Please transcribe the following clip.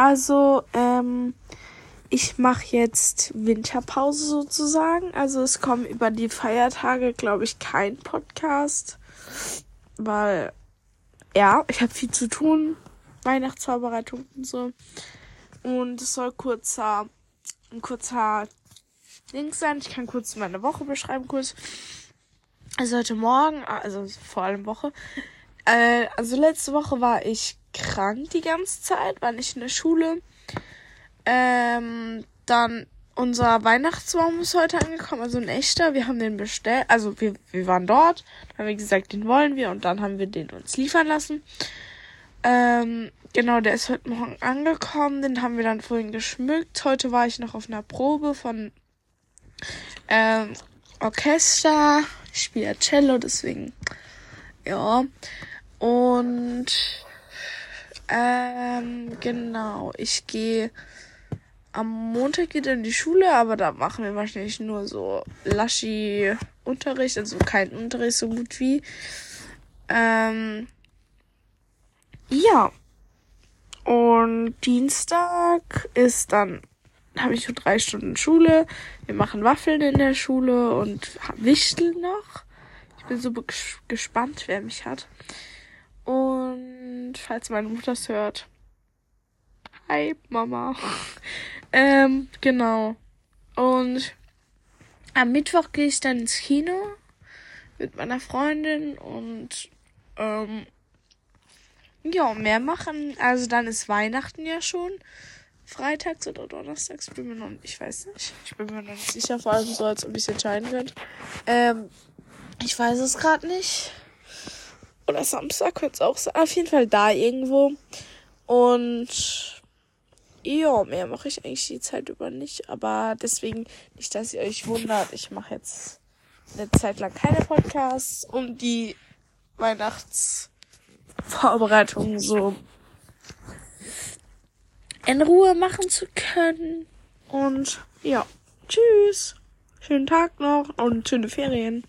Also, ähm, ich mache jetzt Winterpause sozusagen. Also es kommt über die Feiertage, glaube ich, kein Podcast. Weil, ja, ich habe viel zu tun. Weihnachtsvorbereitung und so. Und es soll kurzer, ein kurzer Ding sein. Ich kann kurz meine Woche beschreiben, kurz. Also heute Morgen, also vor allem Woche. Äh, also letzte Woche war ich krank die ganze Zeit, war nicht in der Schule. Ähm, dann unser Weihnachtsbaum ist heute angekommen, also ein echter. Wir haben den bestellt, also wir, wir waren dort, haben wir gesagt, den wollen wir und dann haben wir den uns liefern lassen. Ähm, genau, der ist heute Morgen angekommen, den haben wir dann vorhin geschmückt. Heute war ich noch auf einer Probe von ähm, Orchester. Ich spiele Cello, deswegen ja. Und ähm, genau, ich gehe am Montag wieder in die Schule, aber da machen wir wahrscheinlich nur so Laschi-Unterricht, also kein Unterricht so gut wie. Ähm, ja. Und Dienstag ist dann, habe ich nur drei Stunden Schule. Wir machen Waffeln in der Schule und wichteln noch. Ich bin so gespannt, wer mich hat. Falls meine Mutter es hört. Hi, Mama. ähm, genau. Und am Mittwoch gehe ich dann ins Kino mit meiner Freundin und ähm, ja, mehr machen. Also dann ist Weihnachten ja schon. Freitags oder donnerstags, bin mir noch, ich weiß nicht. Ich bin mir noch nicht sicher, vor allem so, als ob ich es entscheiden könnte. Ähm, ich weiß es gerade nicht. Oder Samstag könnte es auch sein. Auf jeden Fall da irgendwo. Und ja, mehr mache ich eigentlich die Zeit über nicht. Aber deswegen nicht, dass ihr euch wundert. Ich mache jetzt eine Zeit lang keine Podcasts, um die Weihnachtsvorbereitungen so in Ruhe machen zu können. Und ja, tschüss. Schönen Tag noch und schöne Ferien.